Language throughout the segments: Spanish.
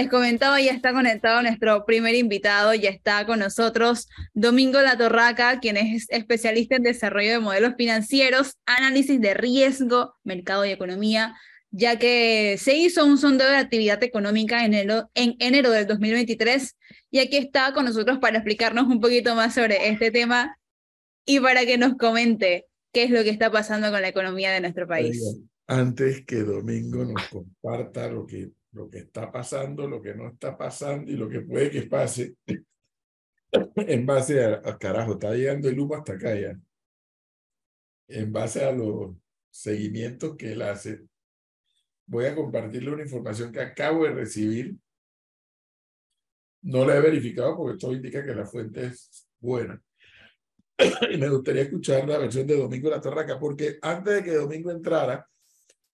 les comentaba, ya está conectado nuestro primer invitado, ya está con nosotros Domingo La Torraca, quien es especialista en desarrollo de modelos financieros, análisis de riesgo, mercado y economía, ya que se hizo un sondeo de actividad económica en enero del 2023 y aquí está con nosotros para explicarnos un poquito más sobre este tema y para que nos comente qué es lo que está pasando con la economía de nuestro país. Antes que Domingo nos comparta lo que lo que está pasando, lo que no está pasando y lo que puede que pase en base a, carajo, está llegando el humo hasta acá ya. En base a los seguimientos que él hace, voy a compartirle una información que acabo de recibir. No la he verificado porque todo indica que la fuente es buena. y me gustaría escuchar la versión de Domingo La Torraca, porque antes de que Domingo entrara,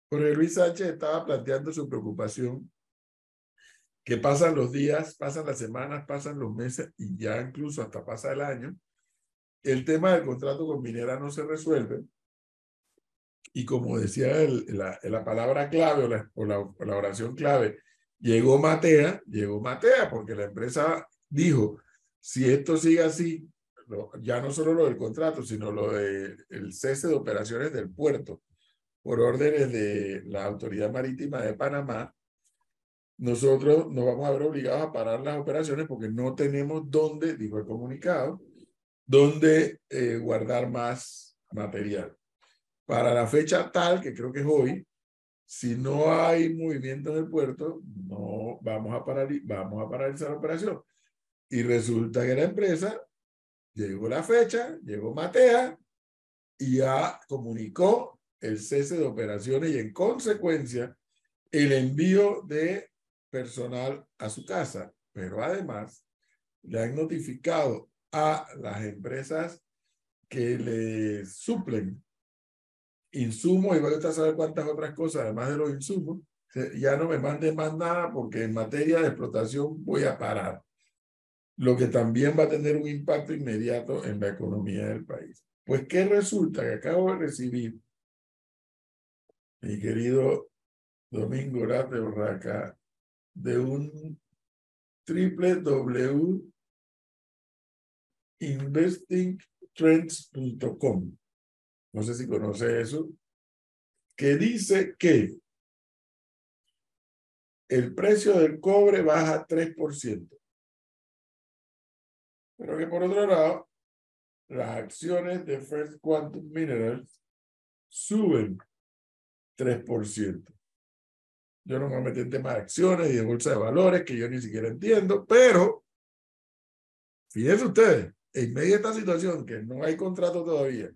Jorge Luis Sánchez estaba planteando su preocupación que pasan los días, pasan las semanas, pasan los meses y ya incluso hasta pasa el año. El tema del contrato con Minera no se resuelve. Y como decía el, la, la, palabra clave o la, o oración clave, llegó Matea, llegó Matea, porque la empresa dijo, si esto sigue así, ya no solo lo del contrato, sino lo del el cese de operaciones del puerto, por órdenes de la Autoridad Marítima de Panamá, nosotros nos vamos a ver obligados a parar las operaciones porque no tenemos dónde, dijo el comunicado, dónde eh, guardar más material. Para la fecha tal, que creo que es hoy, si no hay movimiento en el puerto, no vamos a parar, vamos a paralizar la operación. Y resulta que la empresa llegó la fecha, llegó Matea y ya comunicó el cese de operaciones y en consecuencia el envío de personal a su casa. Pero además le han notificado a las empresas que le suplen insumos y voy a saber cuántas otras cosas además de los insumos. Ya no me manden más nada porque en materia de explotación voy a parar. Lo que también va a tener un impacto inmediato en la economía del país. Pues, ¿qué resulta? Que acabo de recibir mi querido Domingo Rate Borraca, de un www.investingtrends.com. No sé si conoce eso, que dice que el precio del cobre baja 3%. Pero que por otro lado, las acciones de First Quantum Minerals suben 3%. Yo no me metí en temas de acciones y de bolsa de valores que yo ni siquiera entiendo, pero fíjense ustedes, en medio de esta situación que no hay contrato todavía,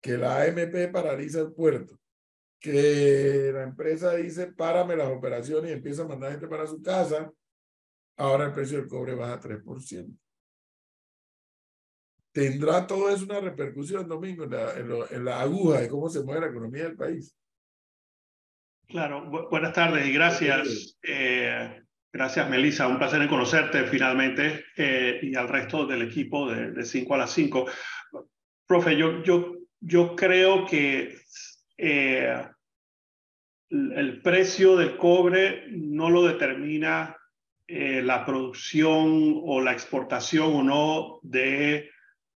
que la AMP paraliza el puerto, que la empresa dice párame las operaciones y empieza a mandar gente para su casa, ahora el precio del cobre baja 3%. ¿Tendrá todo eso una repercusión, Domingo, en la, en la aguja de cómo se mueve la economía del país? Claro, buenas tardes y gracias. Eh, gracias, Melissa. Un placer en conocerte finalmente eh, y al resto del equipo de 5 a las 5. Profe, yo, yo, yo creo que eh, el precio del cobre no lo determina la producción o la exportación o no de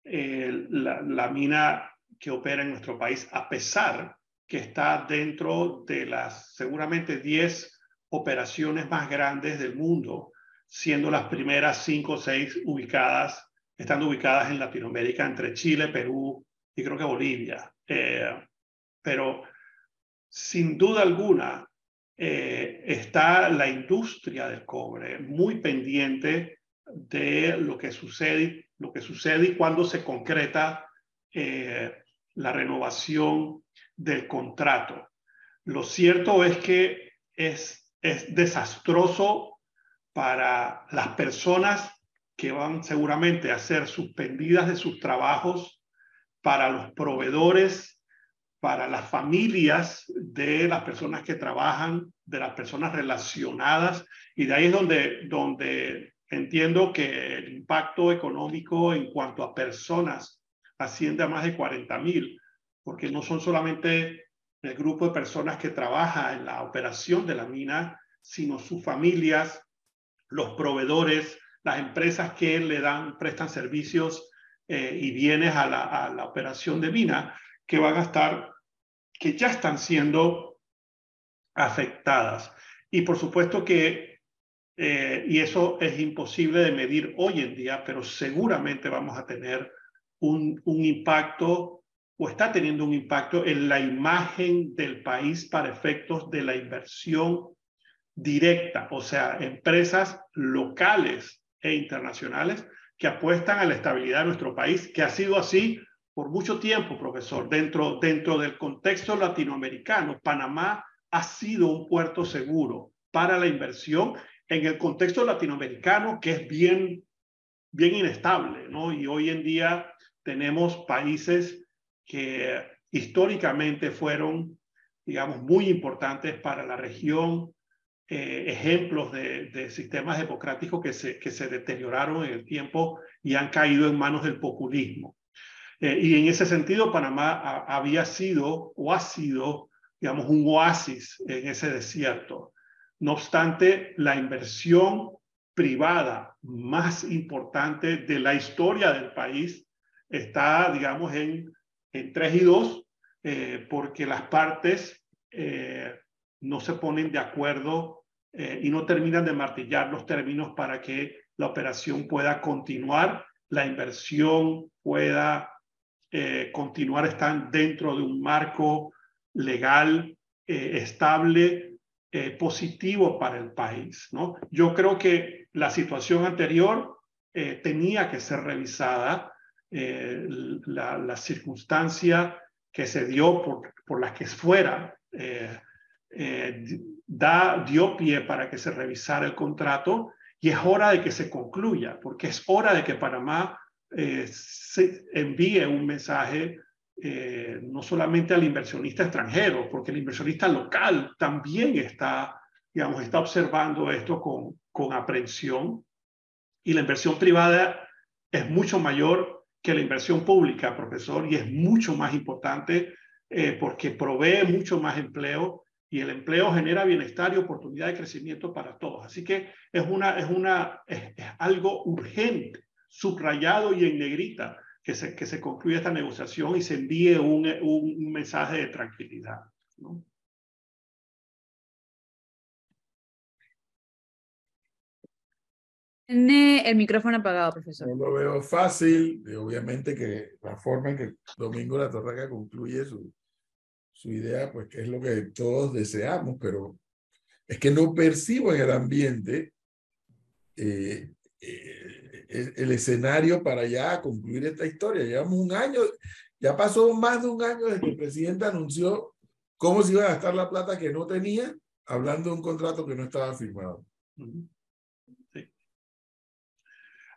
la, la mina que opera en nuestro país, a pesar que está dentro de las seguramente 10 operaciones más grandes del mundo, siendo las primeras 5 o 6 ubicadas, estando ubicadas en Latinoamérica entre Chile, Perú y creo que Bolivia. Eh, pero sin duda alguna eh, está la industria del cobre muy pendiente de lo que sucede, lo que sucede y cuando se concreta eh, la renovación del contrato. Lo cierto es que es, es desastroso para las personas que van seguramente a ser suspendidas de sus trabajos, para los proveedores, para las familias de las personas que trabajan, de las personas relacionadas. Y de ahí es donde, donde entiendo que el impacto económico en cuanto a personas asciende a más de 40 mil porque no son solamente el grupo de personas que trabaja en la operación de la mina, sino sus familias, los proveedores, las empresas que le dan, prestan servicios eh, y bienes a la, operación de mina, que van a estar, que ya están siendo afectadas. Y por supuesto que, eh, y eso es imposible de medir hoy en día, pero seguramente vamos a tener un, un impacto o está teniendo un impacto en la imagen del país para efectos de la inversión directa, o sea, empresas locales e internacionales que apuestan a la estabilidad de nuestro país, que ha sido así por mucho tiempo, profesor. Dentro, dentro del contexto latinoamericano, Panamá ha sido un puerto seguro para la inversión en el contexto latinoamericano, que es bien, bien inestable, ¿no? Y hoy en día tenemos países que históricamente fueron, digamos, muy importantes para la región, eh, ejemplos de, sistemas democráticos que se, que se deterioraron en el tiempo y han caído en manos del populismo. Eh, y en ese sentido, Panamá había sido o ha sido, digamos, un oasis en ese desierto. No obstante, la inversión privada más importante de la historia del país está, digamos, en, en 3 y 2, eh, porque las partes eh, no se ponen de acuerdo y no terminan de martillar los términos para que la operación pueda continuar, la inversión pueda eh, continuar están dentro de un marco legal eh, estable, eh, positivo para el país. ¿no? Yo creo que la situación anterior tenía que ser revisada, la, la, circunstancia que se dio por, por la que fuera. da, dio pie para que se revisara el contrato y es hora de que se concluya, porque es hora de que Panamá eh, se envíe un mensaje eh, no solamente al inversionista extranjero, porque el inversionista local también está, digamos, está observando esto con, con aprehensión y la inversión privada es mucho mayor que la inversión pública, profesor, y es mucho más importante eh, porque provee mucho más empleo y el empleo genera bienestar y oportunidad de crecimiento para todos. Así que es, una, es, una, es algo urgente subrayado y en negrita que se, que se concluya esta negociación y se envíe un, un mensaje de tranquilidad. ¿no? Tiene el micrófono apagado, profesor. No lo veo fácil, obviamente que la forma en que Domingo La Torraca concluye su, su idea, pues que es lo que todos deseamos, pero es que no percibo en el ambiente eh, eh, el, escenario para ya concluir esta historia. Llevamos un año, ya pasó más de un año desde que el presidente anunció cómo se iba a gastar la plata que no tenía, hablando de un contrato que no estaba firmado. Sí.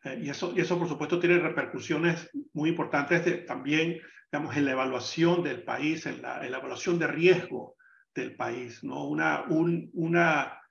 Eh, y, eso, y eso, por supuesto, tiene repercusiones muy importantes de, también, digamos, en la evaluación del país, en la, evaluación de riesgo del país, ¿no? Una, un, una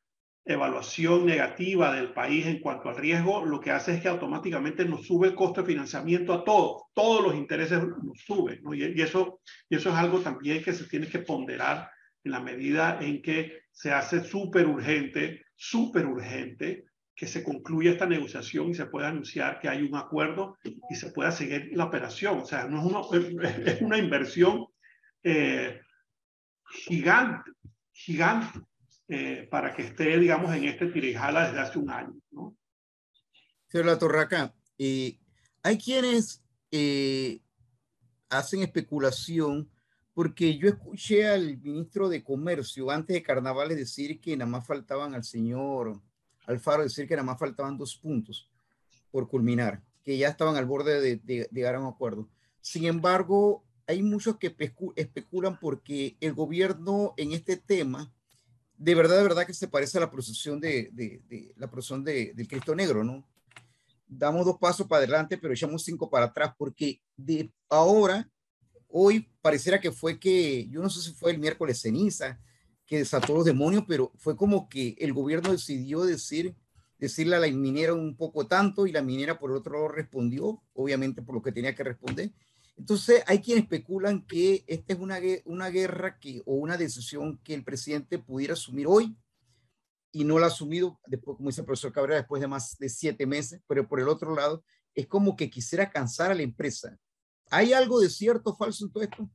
evaluación negativa del país en cuanto al riesgo, lo que hace es que automáticamente nos sube el costo de financiamiento a todos, todos los intereses nos suben, y, eso, y eso es algo también que se tiene que ponderar en la medida en que se hace súper urgente, súper urgente que se concluya esta negociación y se pueda anunciar que hay un acuerdo y se pueda seguir la operación. O sea, no es una, inversión eh, gigante, gigante eh, para que esté, digamos, en este tirijala desde hace un año. ¿no? Señor La Torraca, eh, hay quienes eh, hacen especulación porque yo escuché al ministro de Comercio antes de carnavales decir que nada más faltaban al señor Alfaro decir que nada más faltaban dos puntos por culminar, que ya estaban al borde de, de llegar a un acuerdo. Sin embargo, hay muchos que especulan porque el gobierno en este tema de verdad, de verdad que se parece a la procesión de, de, la procesión de, del Cristo Negro, ¿no? Damos dos pasos para adelante, pero echamos cinco para atrás, porque de ahora, hoy pareciera que fue que, yo no sé si fue el miércoles ceniza, que desató los demonios, pero fue como que el gobierno decidió decir, decirle a la minera un poco tanto y la minera por otro lado respondió, obviamente por lo que tenía que responder, entonces, hay quienes especulan que esta es una, una guerra que, o una decisión que el presidente pudiera asumir hoy y no lo ha asumido, después, como dice el profesor Cabrera, después de más de siete meses, pero por el otro lado, es como que quisiera cansar a la empresa. ¿Hay algo de cierto o falso en todo esto?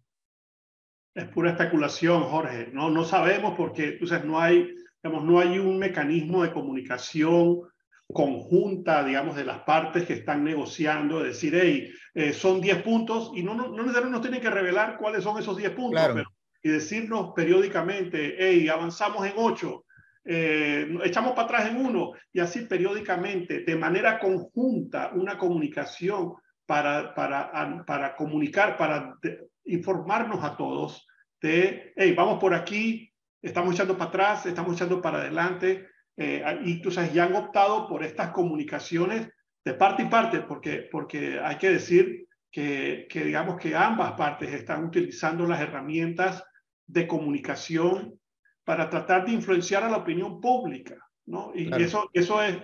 Es pura especulación, Jorge. No, no sabemos porque sea, no, hay, digamos, no hay un mecanismo de comunicación conjunta, digamos, de las partes que están negociando, decir, hey, eh, son 10 puntos y no, no, no, necesariamente nos tienen que revelar cuáles son esos 10 puntos, pero, y decirnos periódicamente, hey, avanzamos en 8, eh, echamos para atrás en uno, y así periódicamente, de manera conjunta, una comunicación para, para, para comunicar, para informarnos a todos de, hey, vamos por aquí, estamos echando para atrás, estamos echando para adelante, eh, y tú sabes, ya han optado por estas comunicaciones de parte y parte, porque, porque hay que decir que, que digamos que ambas partes están utilizando las herramientas de comunicación para tratar de influenciar a la opinión pública, ¿no? Y eso, eso es,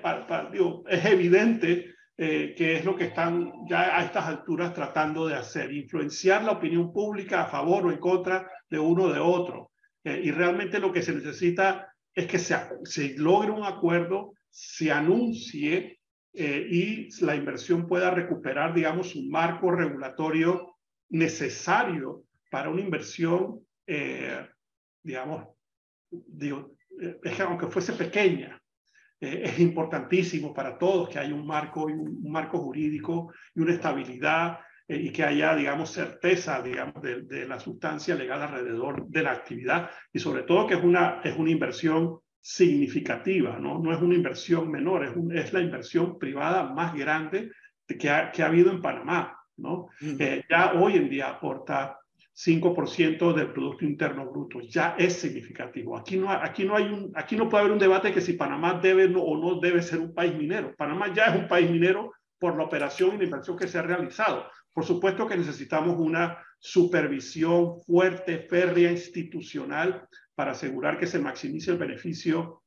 digo, es evidente eh, que es lo que están ya a estas alturas tratando de hacer, influenciar la opinión pública a favor o en contra de uno de otro. Eh, y realmente lo que se necesita es que se, se logre un acuerdo, se anuncie eh, y la inversión pueda recuperar, digamos, un marco regulatorio necesario para una inversión, eh, digamos, digo, eh, es que aunque fuese pequeña, es importantísimo para todos que haya un marco, un, un marco jurídico y una estabilidad y que haya, digamos, certeza, digamos, de, de, la sustancia legal alrededor de la actividad y sobre todo que es una, es una inversión significativa, ¿no? No es una inversión menor, es, es la inversión privada más grande que ha, que ha habido en Panamá, ¿no? Eh, ya hoy en día aporta 5% del Producto Interno Bruto, ya es significativo. Aquí no, aquí, no hay un, aquí no puede haber un debate que si Panamá debe o no debe ser un país minero. Panamá ya es un país minero por la operación y la inversión que se ha realizado. Por supuesto que necesitamos una supervisión fuerte, férrea, institucional, para asegurar que se maximice el beneficio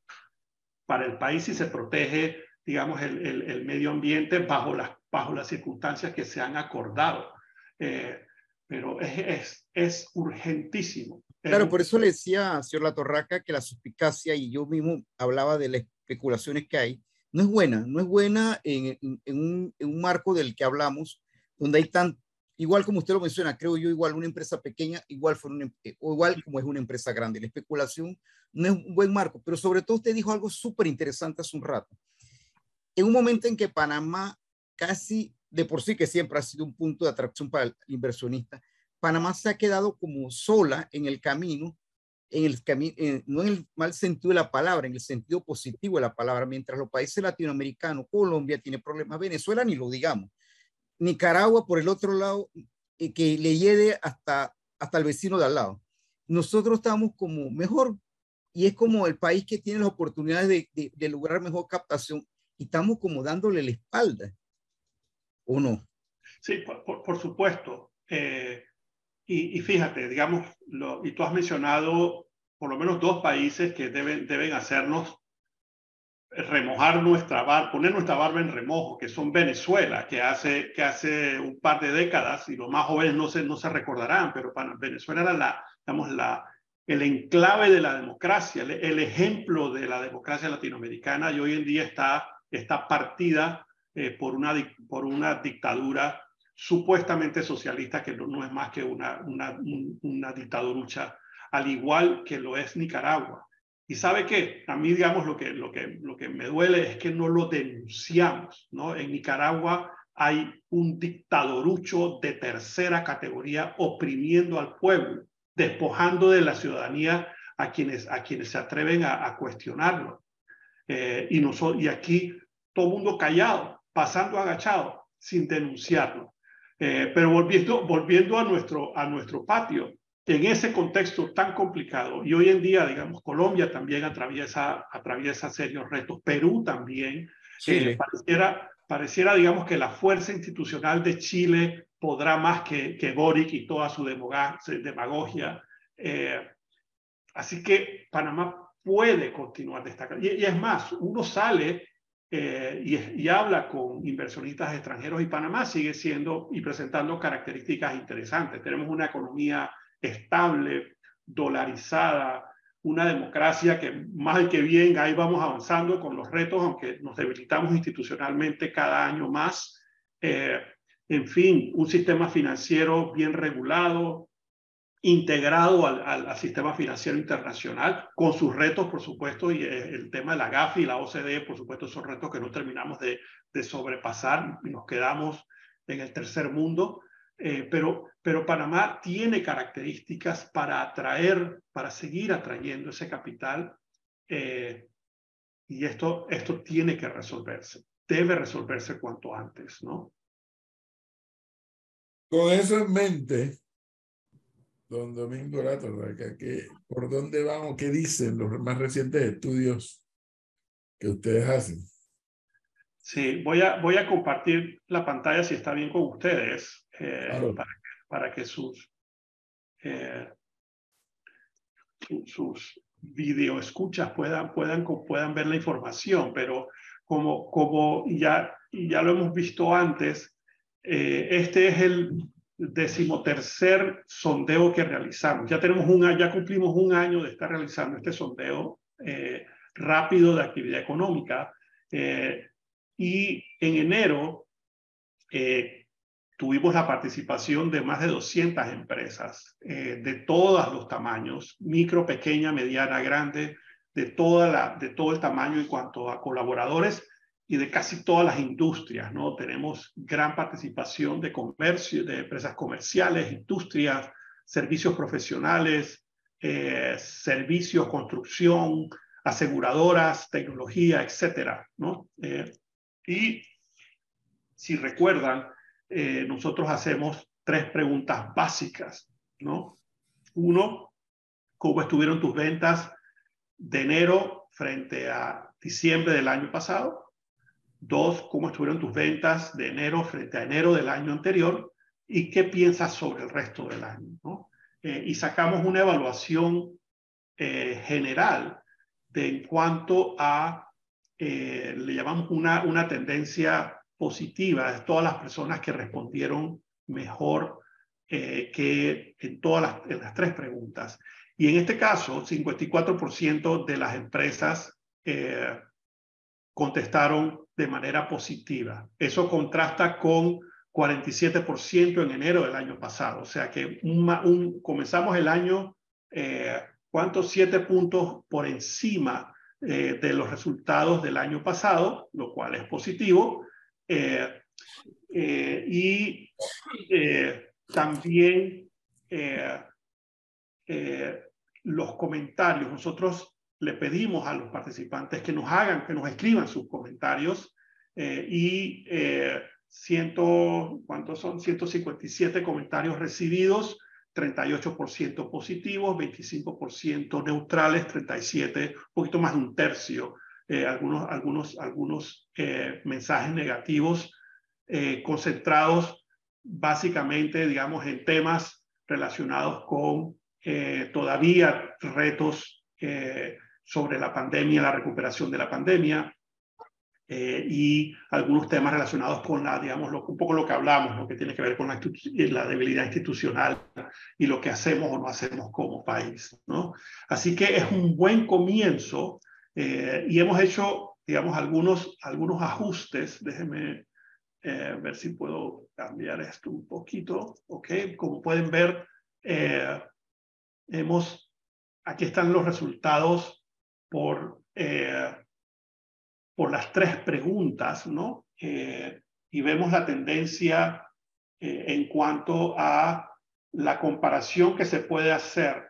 para el país y se protege, digamos, el, el, medio ambiente bajo las, bajo las circunstancias que se han acordado. Eh, pero es, es, es, urgentísimo. Claro, por eso le decía, señor La Torraca, que la suspicacia, y yo mismo hablaba de las especulaciones que hay, no es buena, no es buena en, en, un, en un marco del que hablamos, donde hay tan, igual como usted lo menciona, creo yo, igual una empresa pequeña, igual, fue una, eh, o igual como es una empresa grande. La especulación no es un buen marco, pero sobre todo usted dijo algo súper interesante hace un rato. En un momento en que Panamá casi de por sí que siempre ha sido un punto de atracción para el inversionista, Panamá se ha quedado como sola en el camino, en el camino, no en el mal sentido de la palabra, en el sentido positivo de la palabra, mientras los países latinoamericanos, Colombia tiene problemas, Venezuela ni lo digamos, Nicaragua por el otro lado, eh, que le llegue hasta, hasta el vecino de al lado. Nosotros estamos como mejor y es como el país que tiene las oportunidades de, de, lograr mejor captación y estamos como dándole la espalda, ¿o no? Sí, por, por supuesto. Eh, y, y, fíjate, digamos, lo, y tú has mencionado por lo menos dos países que deben, deben hacernos remojar nuestra barba, poner nuestra barba en remojo, que son Venezuela, que hace, que hace un par de décadas, y los más jóvenes no se, no se recordarán, pero para Venezuela era la, digamos, la, el enclave de la democracia, el, el, ejemplo de la democracia latinoamericana, y hoy en día está, está partida eh, por, una, por una dictadura supuestamente socialista, que no, no es más que una, una, una dictadurucha, al igual que lo es Nicaragua. Y sabe qué, a mí, digamos, lo que, lo, que, lo que me duele es que no lo denunciamos, ¿no? En Nicaragua hay un dictadorucho de tercera categoría oprimiendo al pueblo, despojando de la ciudadanía a quienes, a quienes se atreven a, a cuestionarlo. Eh, y, nosotros, y aquí todo mundo callado, pasando agachado, sin denunciarlo. Eh, pero volviendo, volviendo a, nuestro, a nuestro patio, en ese contexto tan complicado, y hoy en día, digamos, Colombia también atraviesa, atraviesa serios retos, Perú también, eh, pareciera, pareciera, digamos, que la fuerza institucional de Chile podrá más que, que Boric y toda su demagogia. Eh, así que Panamá puede continuar destacando. Y, y es más, uno sale eh, y, habla con inversionistas extranjeros y Panamá sigue siendo y presentando características interesantes. Tenemos una economía estable, dolarizada, una democracia que más que bien ahí vamos avanzando con los retos, aunque nos debilitamos institucionalmente cada año más. Eh, en fin, un sistema financiero bien regulado, integrado al, al, sistema financiero internacional, con sus retos, por supuesto, y eh, el tema de la GAFI y la OCDE, por supuesto, son retos que no terminamos de, de sobrepasar nos quedamos en el tercer mundo. Eh, pero, pero Panamá tiene características para atraer, para seguir atrayendo ese capital eh, y esto, esto tiene que resolverse, debe resolverse cuanto antes, ¿no? Con eso en mente, don Domingo Lato, que, ¿por dónde vamos? ¿Qué dicen los más recientes estudios que ustedes hacen? Sí, voy a, voy a compartir la pantalla si está bien con ustedes eh, para, para, que sus, eh, sus video escuchas puedan, puedan, puedan ver la información, pero como, como ya, ya lo hemos visto antes, eh, este es el decimotercer sondeo que realizamos. Ya tenemos un ya cumplimos un año de estar realizando este sondeo rápido de actividad económica. Y en enero eh, tuvimos la participación de más de 200 empresas eh, de todos los tamaños, micro, pequeña, mediana, grande, de, toda la, de todo el tamaño en cuanto a colaboradores y de casi todas las industrias, ¿no? Tenemos gran participación de comercio, de empresas comerciales, industrias, servicios profesionales, eh, servicios, construcción, aseguradoras, tecnología, etcétera, ¿no? Y si recuerdan, eh, nosotros hacemos tres preguntas básicas, ¿no? Uno, ¿cómo estuvieron tus ventas de enero frente a diciembre del año pasado? Dos, ¿cómo estuvieron tus ventas de enero frente a enero del año anterior? ¿Y qué piensas sobre el resto del año? ¿no? Eh, y sacamos una evaluación eh, general de en cuanto a eh, le llamamos una, una tendencia positiva de todas las personas que respondieron mejor eh, que en todas las, las, tres preguntas. Y en este caso, 54% de las empresas eh, contestaron de manera positiva. Eso contrasta con 47% en enero del año pasado. O sea que un, comenzamos el año, ¿cuántos? Siete puntos por encima eh, de los resultados del año pasado, lo cual es positivo. Eh, eh, y también los comentarios. Nosotros le pedimos a los participantes que nos hagan, que nos escriban sus comentarios y ciento, ¿cuántos son? 157 comentarios recibidos 38% positivos, 25% neutrales, 37, un poquito más de un tercio, eh, algunos, algunos, algunos eh, mensajes negativos eh, concentrados básicamente, digamos, en temas relacionados con todavía retos sobre la pandemia, la recuperación de la pandemia, eh, y algunos temas relacionados con la, digamos, lo, un poco lo que hablamos, lo que tiene que ver con la, la, debilidad institucional y lo que hacemos o no hacemos como país, ¿no? Así que es un buen comienzo eh, y hemos hecho, digamos, algunos, algunos ajustes. Déjenme eh, ver si puedo cambiar esto un poquito, ¿ok? Como pueden ver, hemos, aquí están los resultados por por las tres preguntas, ¿no? Eh, y vemos la tendencia eh, en cuanto a la comparación que se puede hacer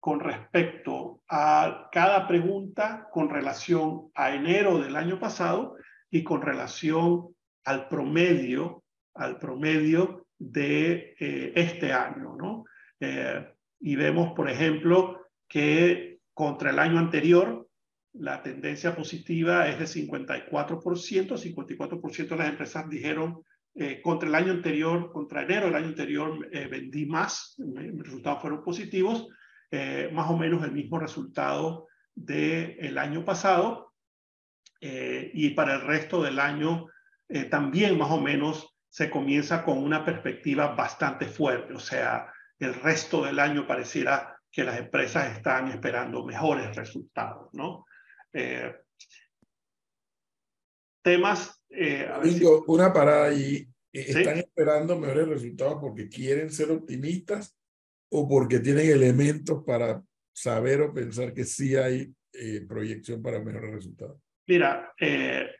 con respecto a cada pregunta con relación a enero del año pasado y con relación al promedio, al promedio de eh, este año, ¿no? y vemos, por ejemplo, que contra el año anterior la tendencia positiva es de 54%, 54% de las empresas dijeron eh, contra el año anterior, contra enero del año anterior eh, vendí más, mis resultados fueron positivos, eh, más o menos el mismo resultado del año pasado y para el resto del año también más o menos se comienza con una perspectiva bastante fuerte, o sea, el resto del año pareciera que las empresas están esperando mejores resultados, ¿no? Eh, temas... Eh, una parada ahí. ¿Están esperando mejores resultados porque quieren ser optimistas o porque tienen elementos para saber o pensar que sí hay eh, proyección para mejores resultados? Mira, eh,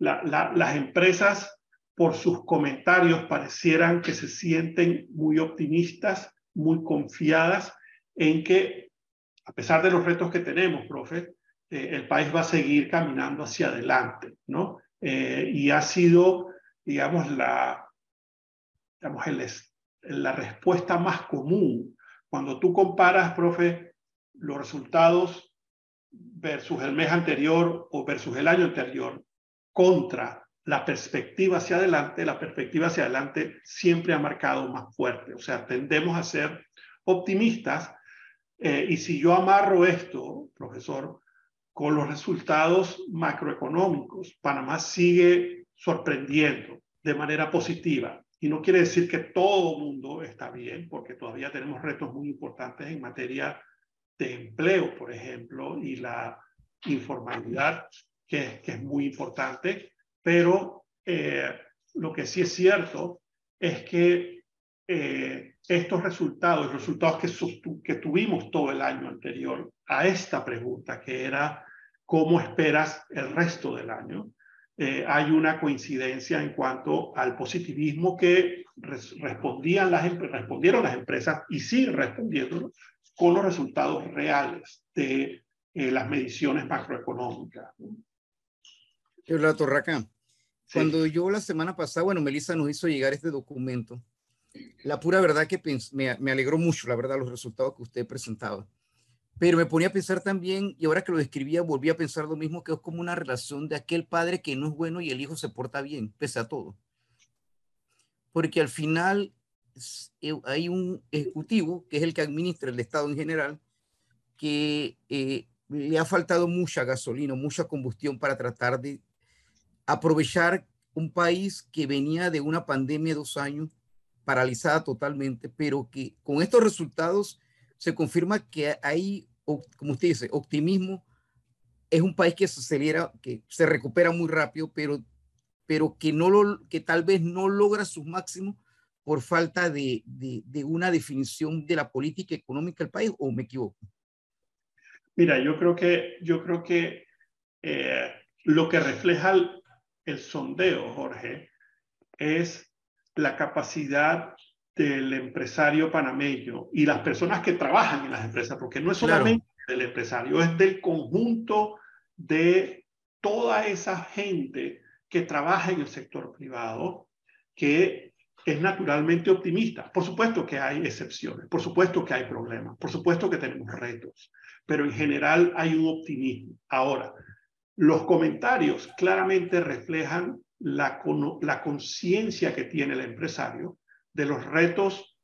las empresas por sus comentarios parecieran que se sienten muy optimistas, muy confiadas en que, a pesar de los retos que tenemos, profe, eh, el país va a seguir caminando hacia adelante, ¿no? y ha sido, digamos, la, digamos la respuesta más común. Cuando tú comparas, profe, los resultados versus el mes anterior o versus el año anterior contra la perspectiva hacia adelante, la perspectiva hacia adelante siempre ha marcado más fuerte. O sea, tendemos a ser optimistas. Eh, y si yo amarro esto, profesor, con los resultados macroeconómicos, Panamá sigue sorprendiendo de manera positiva. Y no quiere decir que todo el mundo está bien, porque todavía tenemos retos muy importantes en materia de empleo, por ejemplo, y la informalidad, que, es muy importante. Pero eh, lo que sí es cierto es que eh, estos resultados, los resultados que, que tuvimos todo el año anterior a esta pregunta, que era cómo esperas el resto del año, eh, hay una coincidencia en cuanto al positivismo que respondían las, respondieron las empresas y siguen respondiendo con los resultados reales de eh, las mediciones macroeconómicas. La Torraca, cuando yo la semana pasada, bueno, Melissa nos hizo llegar este documento, la pura verdad que me, me alegró mucho, la verdad, los resultados que usted presentaba. Pero me ponía a pensar también, y ahora que lo describía, volví a pensar lo mismo, que es como una relación de aquel padre que no es bueno y el hijo se porta bien, pese a todo. Porque al final eh, hay un ejecutivo, que es el que administra el Estado en general, que eh, le ha faltado mucha gasolina, mucha combustión para tratar de aprovechar un país que venía de una pandemia de dos años, paralizada totalmente, pero que con estos resultados se confirma que hay como usted dice, optimismo, es un país que se acelera, que se recupera muy rápido, pero, pero que, no lo, que tal vez no logra sus máximos por falta de, de, una definición de la política económica del país, o me equivoco? Mira, yo creo que, yo creo que eh, lo que refleja el, el sondeo, Jorge, es la capacidad del empresario panameño y las personas que trabajan en las empresas, porque no es solamente del empresario, es del conjunto de toda esa gente que trabaja en el sector privado, que es naturalmente optimista. Por supuesto que hay excepciones, por supuesto que hay problemas, por supuesto que tenemos retos, pero en general hay un optimismo. Ahora, los comentarios claramente reflejan la, la conciencia que tiene el empresario de los retos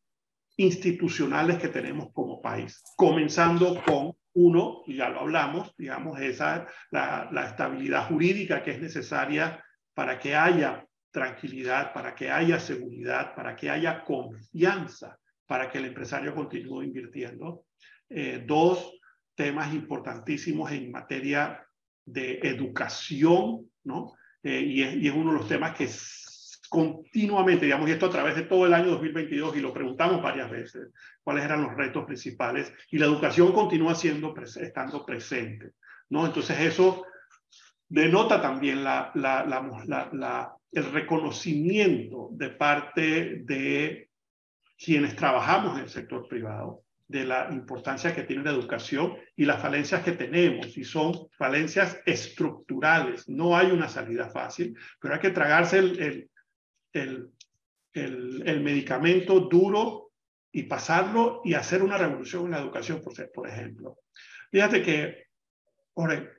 institucionales que tenemos como país, comenzando con uno, y ya lo hablamos, digamos, esa, la, la estabilidad jurídica que es necesaria para que haya tranquilidad, para que haya seguridad, para que haya confianza, para que el empresario continúe invirtiendo. Eh, dos temas importantísimos en materia de educación, ¿no? Eh, y, es, y, es, uno de los temas que continuamente, digamos, y esto a través de todo el año 2022, y lo preguntamos varias veces, cuáles eran los retos principales, y la educación continúa siendo, estando presente, ¿no? Entonces eso denota también la, la, la, el reconocimiento de parte de quienes trabajamos en el sector privado de la importancia que tiene la educación y las falencias que tenemos, y son falencias estructurales. No hay una salida fácil, pero hay que tragarse el, el, el, medicamento duro y pasarlo y hacer una revolución en la educación, por, por ejemplo. Fíjate que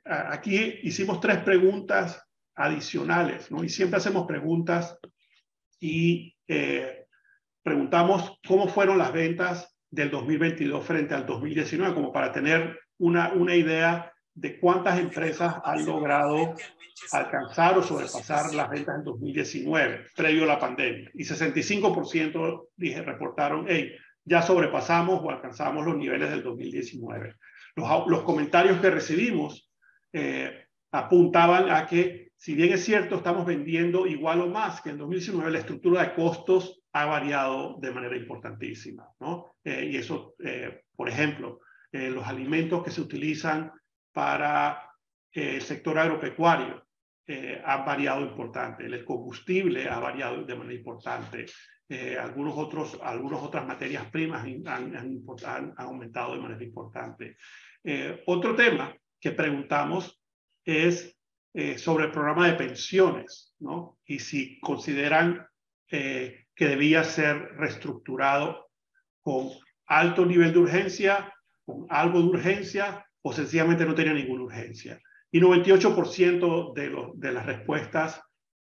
aquí hicimos tres preguntas adicionales, ¿no? Y siempre hacemos preguntas y eh, preguntamos cómo fueron las ventas del 2022 frente al 2019, como para tener una, una idea de cuántas empresas han logrado alcanzar o sobrepasar las ventas en 2019, previo a la pandemia. Y 65% dije, reportaron, hey, ya sobrepasamos o alcanzamos los niveles del 2019. Los, los comentarios que recibimos eh, apuntaban a que, si bien es cierto, estamos vendiendo igual o más que en 2019, la estructura de costos ha variado de manera importantísima. ¿no? Eh, y eso, eh, por ejemplo, los alimentos que se utilizan para el sector agropecuario han variado importante, el combustible ha variado de manera importante, eh, algunos otros, algunas otras materias primas han, han, aumentado de manera importante. Eh, otro tema que preguntamos es eh, sobre el programa de pensiones, ¿no? Y si consideran que debía ser reestructurado con alto nivel de urgencia, con algo de urgencia, o sencillamente no tenía ninguna urgencia. Y 98% de, de las respuestas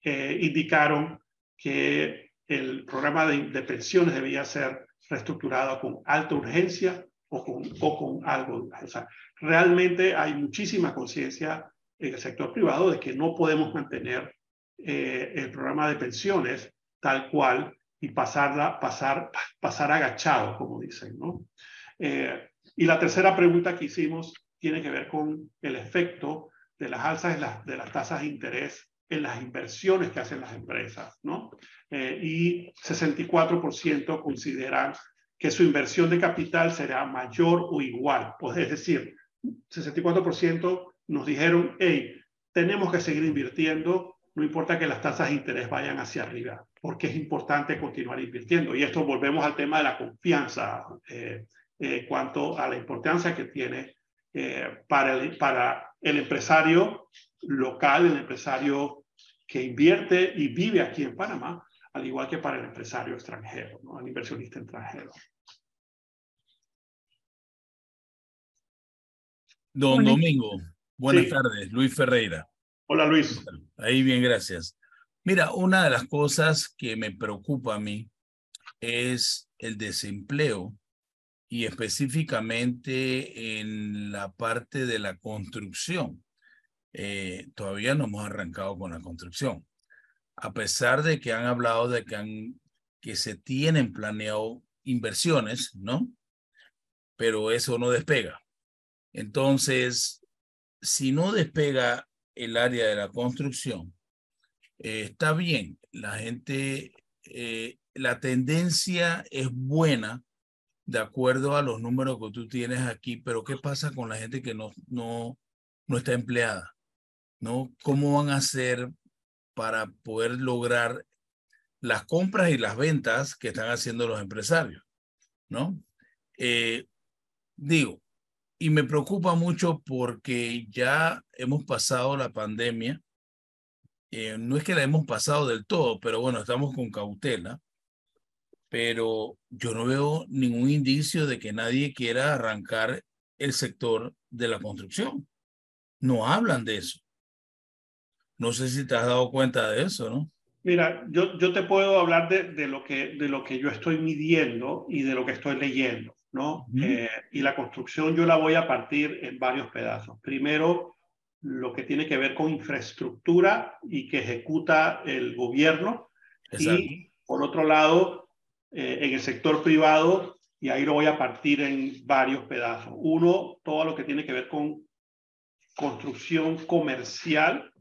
indicaron que el programa de, pensiones debía ser reestructurado con alta urgencia o con, o con algo. O sea, realmente hay muchísima conciencia en el sector privado de que no podemos mantener eh, el programa de pensiones tal cual y pasarla, pasar, pasar agachado, como dicen. ¿no? Eh, y la tercera pregunta que hicimos tiene que ver con el efecto de las alzas de las, de las tasas de interés en las inversiones que hacen las empresas, ¿no? Eh, y 64% consideran que su inversión de capital será mayor o igual. Pues, es decir, 64% nos dijeron, hey, tenemos que seguir invirtiendo, no importa que las tasas de interés vayan hacia arriba, porque es importante continuar invirtiendo. Y esto volvemos al tema de la confianza, eh, eh cuanto a la importancia que tiene eh, para, el, para el empresario local, el empresario que invierte y vive aquí en Panamá, al igual que para el empresario extranjero, ¿no? el inversionista extranjero. Don Domingo, buenas tardes, Luis Ferreira. Hola Luis. Ahí bien, gracias. Mira, una de las cosas que me preocupa a mí es el desempleo y específicamente en la parte de la construcción. Eh, todavía no hemos arrancado con la construcción a pesar de que han hablado de que, han, que se tienen planeado inversiones, ¿no? Pero eso no despega. Entonces, si no despega el área de la construcción, eh, está bien, la gente, eh, la tendencia es buena de acuerdo a los números que tú tienes aquí, pero ¿qué pasa con la gente que no, no, no está empleada? ¿No? ¿Cómo van a hacer para poder lograr las compras y las ventas que están haciendo los empresarios, ¿no? Eh, digo, y me preocupa mucho porque ya hemos pasado la pandemia. Eh, no es que la hemos pasado del todo, pero bueno, estamos con cautela. Pero yo no veo ningún indicio de que nadie quiera arrancar el sector de la construcción. No hablan de eso. No sé si te has dado cuenta de eso, ¿no? Mira, yo, yo te puedo hablar de, de, lo que, de lo que yo estoy midiendo y de lo que estoy leyendo, ¿no? Eh, y la construcción yo la voy a partir en varios pedazos. Primero, lo que tiene que ver con infraestructura y que ejecuta el gobierno. Y por otro lado, eh, en el sector privado, y ahí lo voy a partir en varios pedazos. Uno, todo lo que tiene que ver con construcción comercial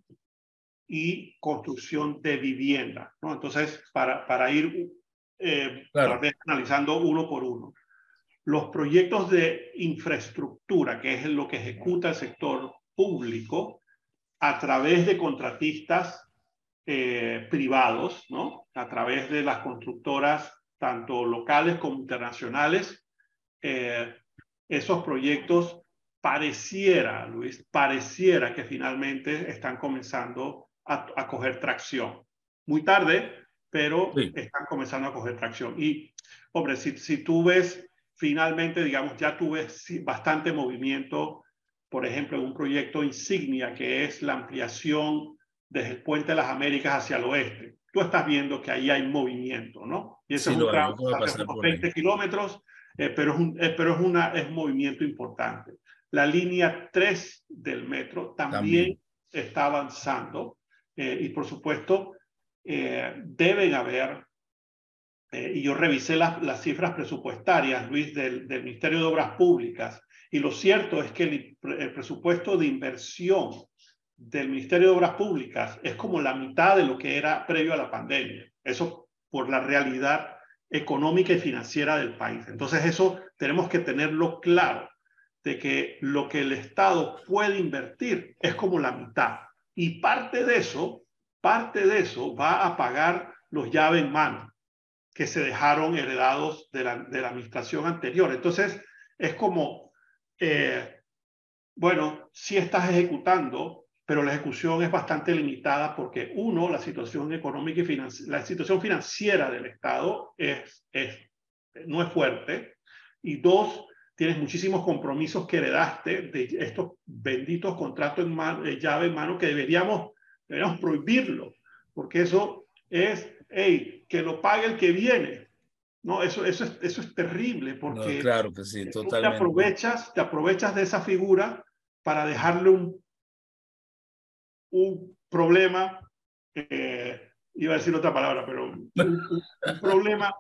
y construcción de vivienda. ¿no? Entonces, para, para ir eh, analizando uno por uno. Los proyectos de infraestructura, que es lo que ejecuta el sector público a través de contratistas eh, privados, ¿no? a través de las constructoras tanto locales como internacionales, eh, esos proyectos pareciera, Luis, pareciera que finalmente están comenzando a, coger tracción. Muy tarde, pero están comenzando a coger tracción. Y, hombre, si, si tú ves finalmente, digamos, ya tuve bastante movimiento, por ejemplo, en un proyecto insignia que es la ampliación desde el puente de las Américas hacia el oeste. Tú estás viendo que ahí hay movimiento, ¿no? Y ese es un tramo de 20 kilómetros, eh, pero, es un, eh, pero es, una, es un movimiento importante. La línea 3 del metro también. está avanzando. Eh, y por supuesto, eh, deben haber eh, y yo revisé las, las cifras presupuestarias, Luis, del, del, Ministerio de Obras Públicas, y lo cierto es que el, presupuesto de inversión del Ministerio de Obras Públicas es como la mitad de lo que era previo a la pandemia. Eso por la realidad económica y financiera del país. Entonces eso tenemos que tenerlo claro, de que lo que el Estado puede invertir es como la mitad. Y parte de eso, parte de eso va a pagar los llaves en mano que se dejaron heredados de la, de la administración anterior. Entonces, es como, eh, bueno, si estás ejecutando, pero la ejecución es bastante limitada porque, uno, la situación económica y financiera, la situación financiera del Estado es, no es fuerte, y dos, tienes muchísimos compromisos que heredaste de estos benditos contratos en mano, de llave en mano que deberíamos, deberíamos prohibirlo, porque eso es hey, que lo pague el que viene. No, eso, eso, es, eso es terrible porque no, claro que sí, totalmente. te aprovechas, te aprovechas de esa figura para dejarle un, un problema, eh, iba a decir otra palabra, pero un, problema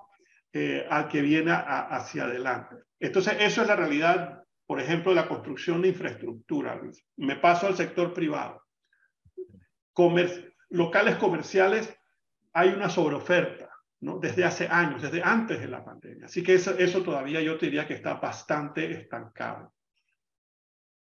eh, al que viene a, hacia adelante. Entonces, eso es la realidad, por ejemplo, de la construcción de infraestructura. Me paso al sector privado. Comer, locales comerciales hay una sobreoferta, ¿no? Desde hace años, desde antes de la pandemia. Así que eso, todavía yo te diría que está bastante estancado.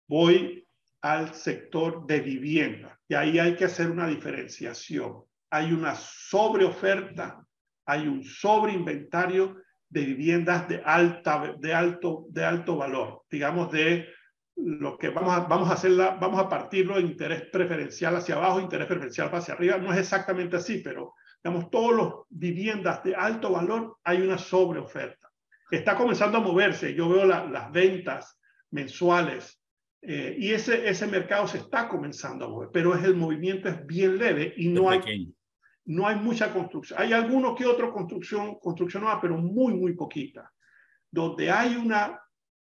Voy al sector de vivienda y ahí hay que hacer una diferenciación. Hay una sobreoferta, hay un sobreinventario de viviendas de, alta, de, alto, de alto valor, digamos de lo que vamos a, vamos a hacerla, vamos a partirlo de interés preferencial hacia abajo, interés preferencial hacia arriba. No es exactamente así, pero digamos, todas las viviendas de alto valor hay una sobreoferta. Está comenzando a moverse. Yo veo la, las ventas mensuales eh, y ese, ese mercado se está comenzando a mover, pero es el movimiento es bien leve y no hay, no hay mucha construcción. Hay alguno que otro construcción, construcción nueva, pero muy, muy poquita. Donde hay un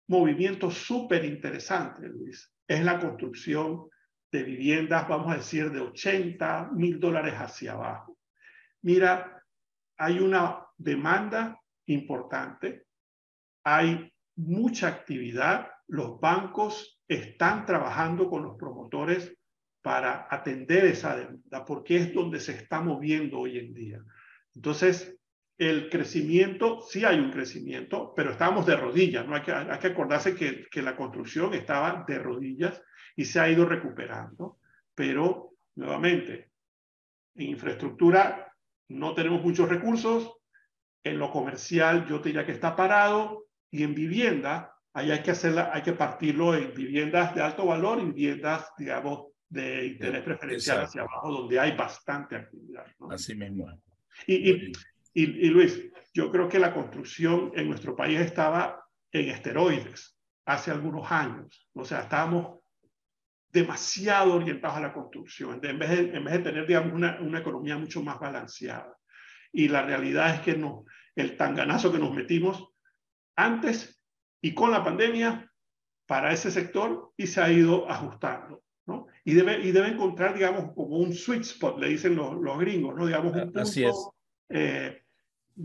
movimiento súper interesante, Luis, es la construcción de viviendas, vamos a decir, de 80 mil dólares hacia abajo mira, hay una demanda importante, hay mucha actividad, los bancos están trabajando con los promotores para atender esa demanda, porque es donde se está moviendo hoy en día. Entonces, el crecimiento, sí hay un crecimiento, pero estábamos de rodillas, ¿no? Hay que, hay que acordarse que, que la construcción estaba de rodillas y se ha ido recuperando, pero nuevamente, en infraestructura no tenemos muchos recursos, en lo comercial yo te diría que está parado y en vivienda ahí hay que hacerla, hay que partirlo en viviendas de alto valor y viviendas, digamos, de interés preferencial hacia abajo, donde hay bastante actividad. ¿no? Así mismo. Y, y, y, y, Luis, yo creo que la construcción en nuestro país estaba en esteroides hace algunos años. O sea, estábamos demasiado orientados a la construcción, en vez de, en vez de tener, digamos, una, una, economía mucho más balanceada. Y la realidad es que no, el tanganazo que nos metimos antes y con la pandemia para ese sector y se ha ido ajustando. ¿no? Y, debe, y debe encontrar, digamos, como un sweet spot, le dicen los, los gringos, ¿no? digamos, un punto Así es. Eh,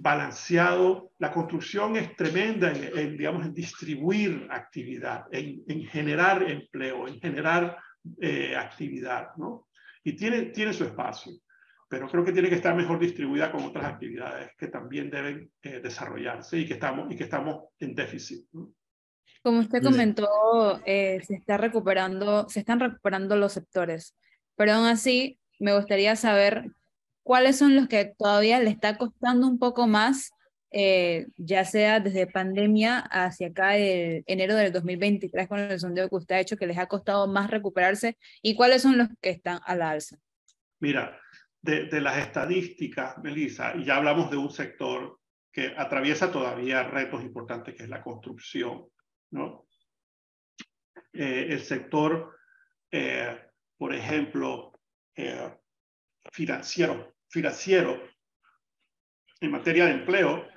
balanceado. La construcción es tremenda en, en, digamos, en distribuir actividad, en, en generar empleo, en generar eh, actividad, ¿no? Y tiene, tiene su espacio, pero creo que tiene que estar mejor distribuida con otras actividades que también deben eh, desarrollarse y que estamos, y que estamos en déficit. ¿no? Como usted comentó, eh, se, está recuperando, se están recuperando los sectores, pero aún así me gustaría saber cuáles son los que todavía le está costando un poco más, eh, ya sea desde pandemia hacia acá el enero del 2023 con el sondeo que usted ha hecho, que les ha costado más recuperarse, y cuáles son los que están a la alza. Mira, de, de las estadísticas, Melissa, ya hablamos de un sector que atraviesa todavía retos importantes, que es la construcción, ¿no? Eh, el sector, eh, por ejemplo, eh, financiero, financiero en materia de empleo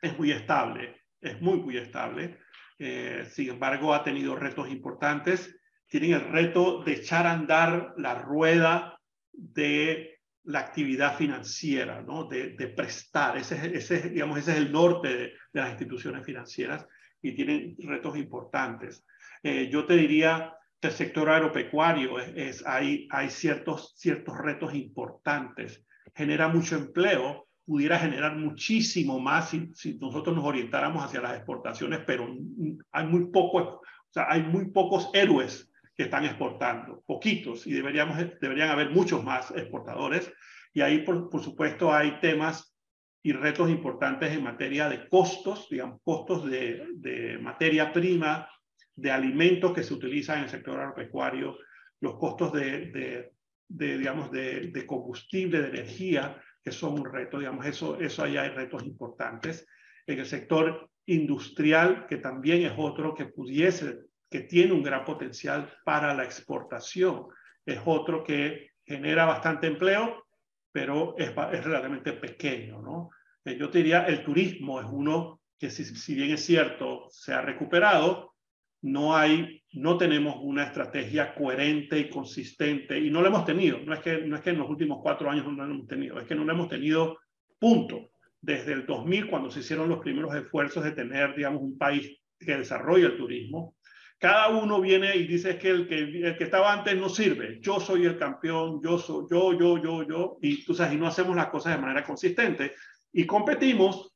es muy estable, es muy, muy estable. Eh, sin embargo, ha tenido retos importantes. Tienen el reto de echar a andar la rueda de la actividad financiera, ¿no? de, prestar. Ese, ese, digamos, ese es el norte de, las instituciones financieras y tienen retos importantes. Eh, yo te diría que el sector agropecuario es, hay, hay ciertos, ciertos retos importantes. Genera mucho empleo, pudiera generar muchísimo más si, si, nosotros nos orientáramos hacia las exportaciones, pero hay muy, poco, o sea, hay muy pocos héroes que están exportando, poquitos, y deberíamos, deberían haber muchos más exportadores. Y ahí, por, por supuesto, hay temas y retos importantes en materia de costos, digamos, costos de, de materia prima, de alimentos que se utilizan en el sector agropecuario, los costos de, de, digamos, de, de, combustible, de energía, que son un reto, digamos, eso, eso ahí hay retos importantes. En el sector industrial, que también es otro que pudiese que tiene un gran potencial para la exportación. Es otro que genera bastante empleo, pero es, es relativamente pequeño. ¿no? Eh, yo te diría, el turismo es uno que si, si, bien es cierto, se ha recuperado, no hay, no tenemos una estrategia coherente y consistente y no lo hemos tenido. No es que, no es que en los últimos cuatro años no lo hemos tenido, es que no lo hemos tenido punto. Desde el 2000, cuando se hicieron los primeros esfuerzos de tener, digamos, un país que desarrolle el turismo, cada uno viene y dice que el, que el que estaba antes no sirve. Yo soy el campeón, yo soy yo, yo, yo, yo. Y tú sabes, y no hacemos las cosas de manera consistente. Y competimos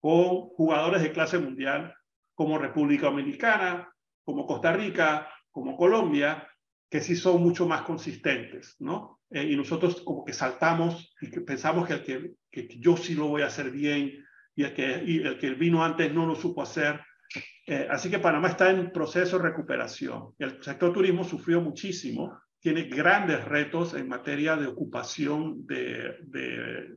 con jugadores de clase mundial como República Dominicana, como Costa Rica, como Colombia, que sí son mucho más consistentes, ¿no? Eh, y nosotros como que saltamos y que pensamos que, el que, que, yo sí lo voy a hacer bien y el que, el que vino antes no lo supo hacer, eh, así que Panamá está en proceso de recuperación. El sector turismo sufrió muchísimo, tiene grandes retos en materia de ocupación de,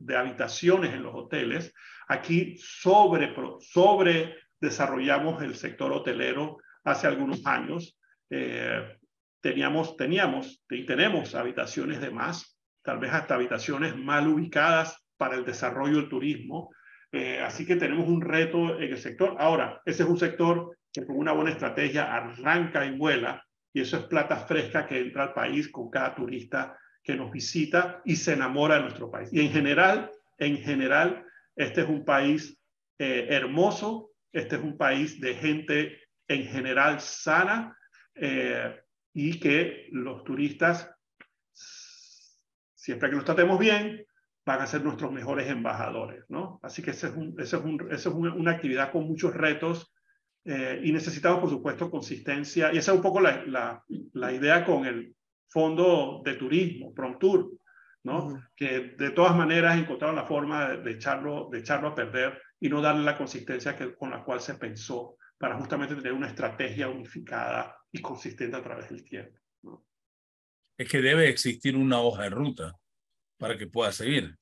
de, habitaciones en los hoteles. Aquí sobre, sobre desarrollamos el sector hotelero hace algunos años. Eh, teníamos, teníamos y tenemos habitaciones de más, tal vez hasta habitaciones mal ubicadas para el desarrollo del turismo. Eh, así que tenemos un reto en el sector. Ahora, ese es un sector que con una buena estrategia arranca y vuela, y eso es plata fresca que entra al país con cada turista que nos visita y se enamora de nuestro país. Y en general, en general, este es un país eh, hermoso, este es un país de gente en general sana eh, y que los turistas, siempre que los tratemos bien, van a ser nuestros mejores embajadores, ¿no? Así que esa es, un, es, un, es una actividad con muchos retos eh, y necesitamos, por supuesto, consistencia. Y esa es un poco la, la, la idea con el fondo de turismo, PromTour, ¿no? Que de todas maneras encontraron la forma de, de, echarlo, de echarlo a perder y no darle la consistencia que, con la cual se pensó para justamente tener una estrategia unificada y consistente a través del tiempo. ¿no? Es que debe existir una hoja de ruta para que pueda seguir.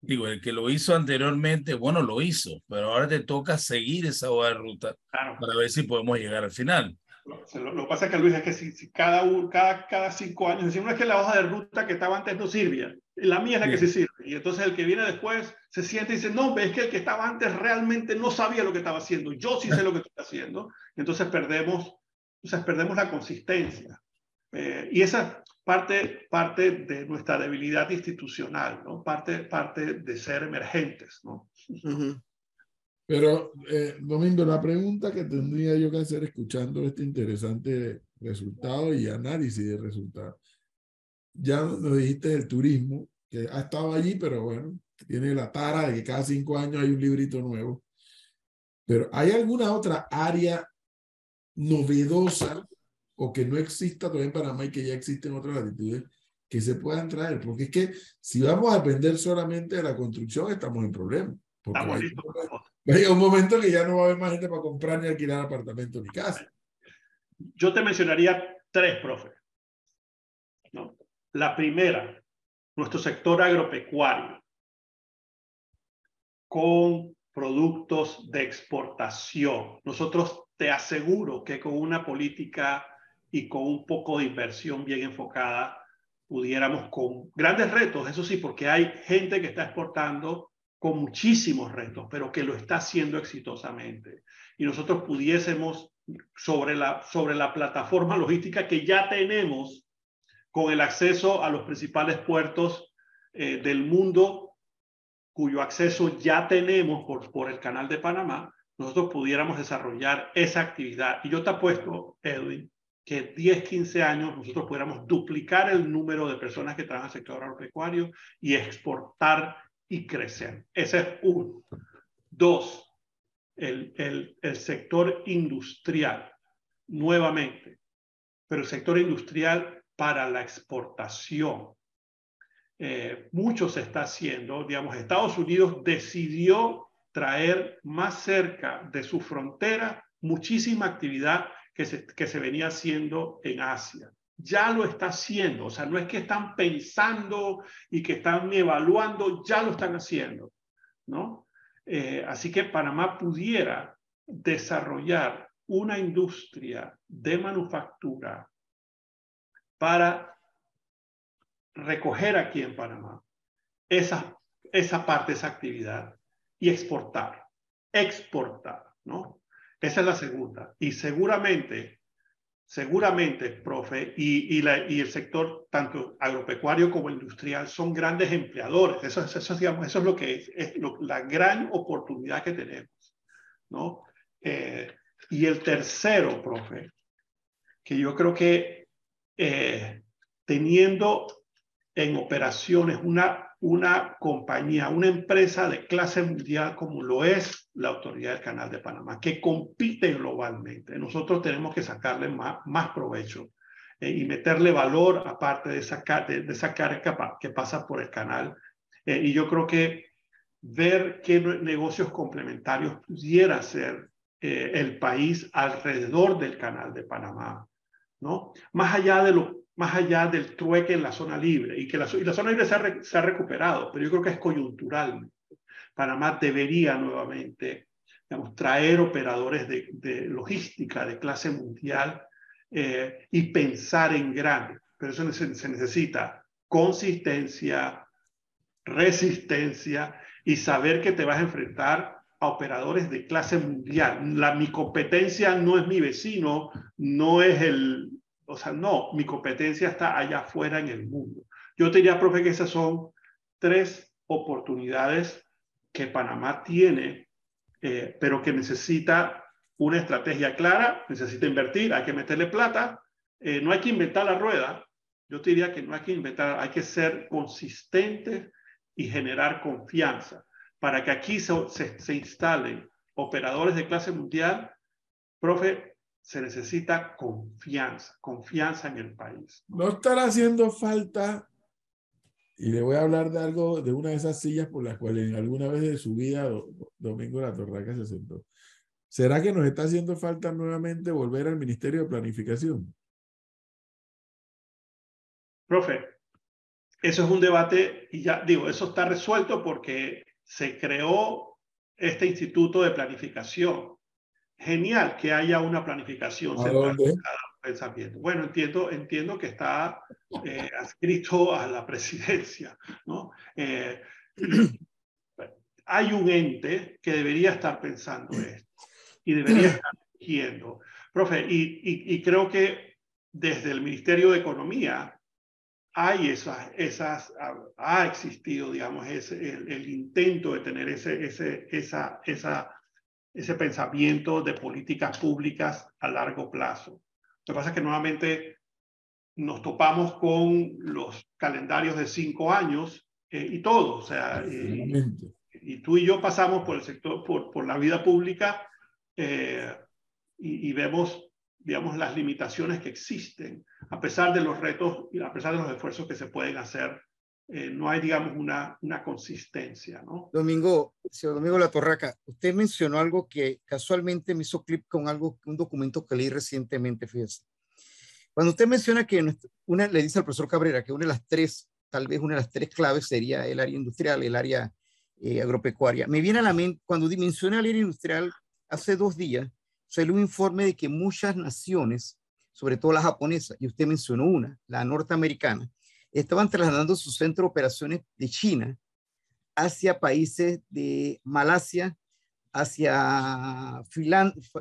Digo, el que lo hizo anteriormente, bueno, lo hizo, pero ahora te toca seguir esa hoja de ruta claro. para ver si podemos llegar al final. Lo, lo que pasa es que Luis es que si, si cada, cada, cada cinco años decimos es que la hoja de ruta que estaba antes no sirve, la mía es la que sí sirve. Y entonces el que viene después se siente y dice, no, es que el que estaba antes realmente no sabía lo que estaba haciendo, yo sí sé lo que estoy haciendo. Y entonces perdemos, entonces perdemos la consistencia. Eh, y esa parte, parte de nuestra debilidad institucional, ¿no? Parte, parte de ser emergentes, ¿no? Uh -huh. Pero, eh, Domingo, la pregunta que tendría yo que hacer escuchando este interesante resultado y análisis de resultados. Ya nos dijiste del turismo, que ha estado allí, pero bueno, tiene la tara de que cada cinco años hay un librito nuevo. Pero ¿hay alguna otra área novedosa o que no exista todavía en Panamá y que ya existe en otras latitudes que se puedan traer? Porque es que si vamos a depender solamente de la construcción, estamos en problemas. Porque hay, hay un momento que ya no va a haber más gente para comprar ni alquilar apartamento ni casa. Yo te mencionaría tres, profe. ¿no? La primera, nuestro sector agropecuario, con productos de exportación. Nosotros te aseguro que con una política y con un poco de inversión bien enfocada, pudiéramos con grandes retos, eso sí, porque hay gente que está exportando con muchísimos retos, pero que lo está haciendo exitosamente. Y nosotros pudiésemos, sobre la, sobre la plataforma logística que ya tenemos, con el acceso a los principales puertos eh, del mundo cuyo acceso ya tenemos por, por el canal de Panamá, nosotros pudiéramos desarrollar esa actividad. Y yo te apuesto, Edwin, que 10, 15 años nosotros pudiéramos duplicar el número de personas que trabajan en el sector agropecuario y exportar y crecer. Ese es uno. Dos, el, el, el sector industrial, nuevamente, pero el sector industrial para la exportación. Eh, mucho se está haciendo, digamos, Estados Unidos decidió traer más cerca de su frontera muchísima actividad que se, que se venía haciendo en Asia. Ya lo está haciendo, o sea, no es que están pensando y que están evaluando, ya lo están haciendo, ¿no? Eh, así que Panamá pudiera desarrollar una industria de manufactura para recoger aquí en Panamá esa, esa parte, esa actividad y exportar, exportar, ¿no? Esa es la segunda. Y seguramente, seguramente, profe, y, y, la, y el sector tanto agropecuario como industrial son grandes empleadores. Eso, eso, digamos, eso es lo que es, es la gran oportunidad que tenemos, ¿no? Eh, y el tercero, profe, que yo creo que eh, teniendo en operaciones una una compañía, una empresa de clase mundial como lo es la Autoridad del Canal de Panamá, que compite globalmente. Nosotros tenemos que sacarle más, más provecho eh, y meterle valor aparte de esa, de, de esa carga que pasa por el canal. Eh, y yo creo que ver qué negocios complementarios pudiera ser eh, el país alrededor del canal de Panamá, ¿no? Más allá de lo más allá del trueque en la zona libre y que la, zona libre se ha, recuperado, pero yo creo que es coyuntural. Panamá debería nuevamente traer operadores de, logística de clase mundial eh, y pensar en grande, pero eso se necesita consistencia, resistencia y saber que te vas a enfrentar a operadores de clase mundial. La, mi competencia no es mi vecino, no es el, o sea, no, mi competencia está allá afuera en el mundo. Yo te diría, profe, que esas son tres oportunidades que Panamá tiene, eh, pero que necesita una estrategia clara, necesita invertir, hay que meterle plata, eh, no hay que inventar la rueda. Yo te diría que no hay que inventar, hay que ser consistente y generar confianza para que aquí se, se, se instalen operadores de clase mundial. Profe, se necesita confianza, confianza en el país. No estará haciendo falta, y le voy a hablar de algo, de una de esas sillas por las cuales en alguna vez de su vida Domingo La Torraca se sentó. ¿Será que nos está haciendo falta nuevamente volver al Ministerio de Planificación? Profe, eso es un debate y ya digo, eso está resuelto porque se creó este instituto de planificación genial que haya una planificación pensamiento. Bueno, entiendo, entiendo que está eh, adscrito a la presidencia, ¿no? Eh, hay un ente que debería estar pensando esto y debería estar dirigiendo. Profe, y, y, y, creo que desde el Ministerio de Economía hay esas, esas ha existido, digamos, ese, el, el intento de tener ese, ese, esa, esa ese pensamiento de políticas públicas a largo plazo. Lo que pasa es que nuevamente nos topamos con los calendarios de cinco años eh, y todo, o sea, eh, y tú y yo pasamos por el sector, por, por la vida pública eh, y, y, vemos, digamos, las limitaciones que existen, a pesar de los retos y a pesar de los esfuerzos que se pueden hacer eh, no hay, digamos, una, una consistencia, ¿no? Domingo, señor Domingo La Torraca, usted mencionó algo que casualmente me hizo clip con algo, un documento que leí recientemente, fíjese. Cuando usted menciona que una, le dice al profesor Cabrera que una de las tres, tal vez una de las tres claves sería el área industrial, el área eh, agropecuaria. Me viene a la mente, cuando menciona el área industrial, hace dos días salió un informe de que muchas naciones, sobre todo la japonesa, y usted mencionó una, la norteamericana, estaban trasladando su centro de operaciones de China hacia países de Malasia, hacia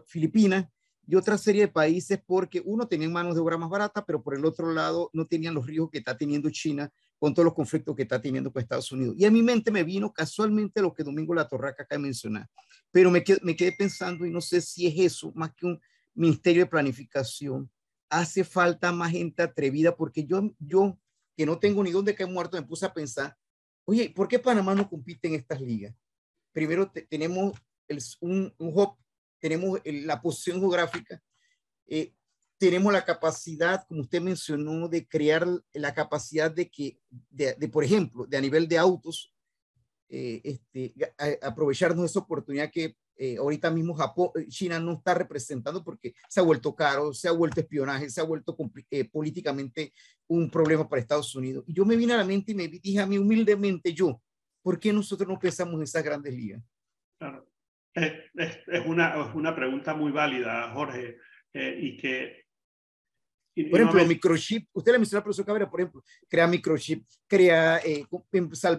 Filipinas y otra serie de países porque uno tenían manos de obra más barata, pero por el otro lado no tenían los riesgos que está teniendo China con todos los conflictos que está teniendo con Estados Unidos. Y a mi mente me vino casualmente lo que Domingo La Torraca acaba de mencionar, pero me quedé, me quedé pensando y no sé si es eso, más que un ministerio de planificación, hace falta más gente atrevida, porque yo, yo que no tengo ni dónde caer muerto, me puse a pensar, oye, ¿por qué Panamá no compite en estas ligas? Primero tenemos el, un, un tenemos la posición geográfica, eh, tenemos la capacidad, como usted mencionó, de crear la capacidad de que, de, por ejemplo, de a nivel de autos, eh, este, aprovecharnos esa oportunidad que eh, ahorita mismo Japón, eh, China no está representando porque se ha vuelto caro, se ha vuelto espionaje, se ha vuelto políticamente un problema para Estados Unidos. Y yo me vine a la mente y me dije a mí humildemente yo, ¿por qué nosotros no pensamos en esas grandes ligas? Claro. Es, es, una, es una pregunta muy válida, Jorge, y que por ejemplo, microchip, usted le mencionó al profesor Cabrera, por ejemplo, crea microchip, crea, eh,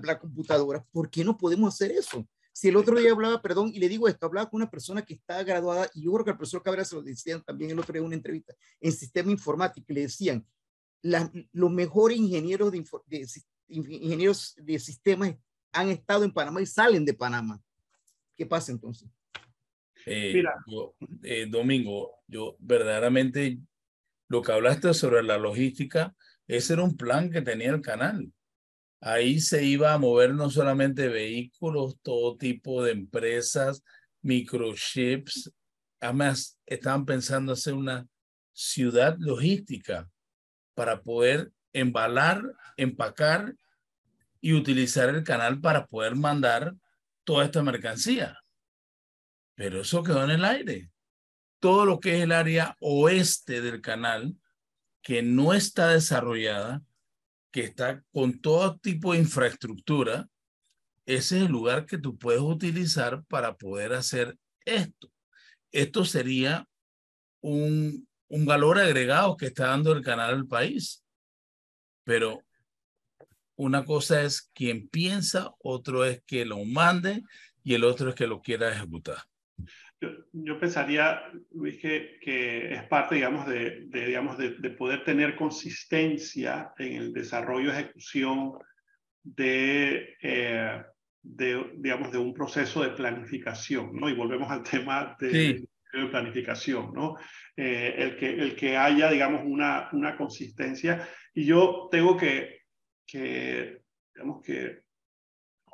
la computadora. ¿Por qué no podemos hacer eso? Si el otro día hablaba, perdón, y le digo esto, hablaba con una persona que está graduada, y yo creo que el profesor Cabrera se lo decían también el otro día en una entrevista, en sistema informático, y le decían, los mejores ingenieros de, ingenieros de sistemas han estado en Panamá y salen de Panamá. ¿Qué pasa entonces? Eh, Mira. Eh, Domingo, yo verdaderamente lo que hablaste sobre la logística, ese era un plan que tenía el canal. Ahí se iba a mover no solamente vehículos, todo tipo de empresas, microchips. Además, estaban pensando hacer una ciudad logística para poder embalar, empacar y utilizar el canal para poder mandar toda esta mercancía. Pero eso quedó en el aire todo lo que es el área oeste del canal, que no está desarrollada, que está con todo tipo de infraestructura, ese es el lugar que tú puedes utilizar para poder hacer esto. Esto sería un, un valor agregado que está dando el canal al país. Pero una cosa es quien piensa, otro es que lo mande y el otro es que lo quiera ejecutar. Yo, pensaría, Luis, que, que, es parte, digamos, de, digamos de, poder tener consistencia en el desarrollo y ejecución de, eh, de, digamos, de un proceso de planificación, ¿no? Y volvemos al tema de, planificación, ¿no? Eh, el, que, el que haya, digamos, una, una consistencia. Y yo tengo que, que digamos, que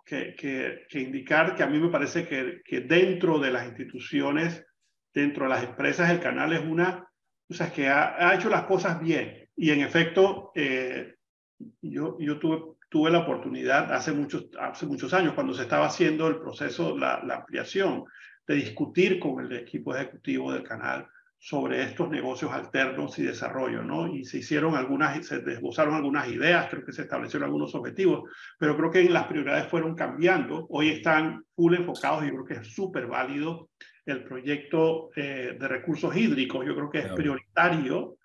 que, indicar que a mí me parece que, que, dentro de las instituciones, dentro de las empresas, el canal es una, o sea, que ha, hecho las cosas bien. Y en efecto, eh, yo, yo tuve, tuve la oportunidad hace muchos, hace muchos años, cuando se estaba haciendo el proceso, la, la ampliación, de discutir con el equipo ejecutivo del canal sobre estos negocios alternos y desarrollo, ¿no? Y se hicieron algunas, se desbozaron algunas ideas, creo que se establecieron algunos objetivos, pero creo que las prioridades fueron cambiando. Hoy están full enfocados y creo que es súper válido el proyecto eh, de recursos hídricos. Yo creo que es prioritario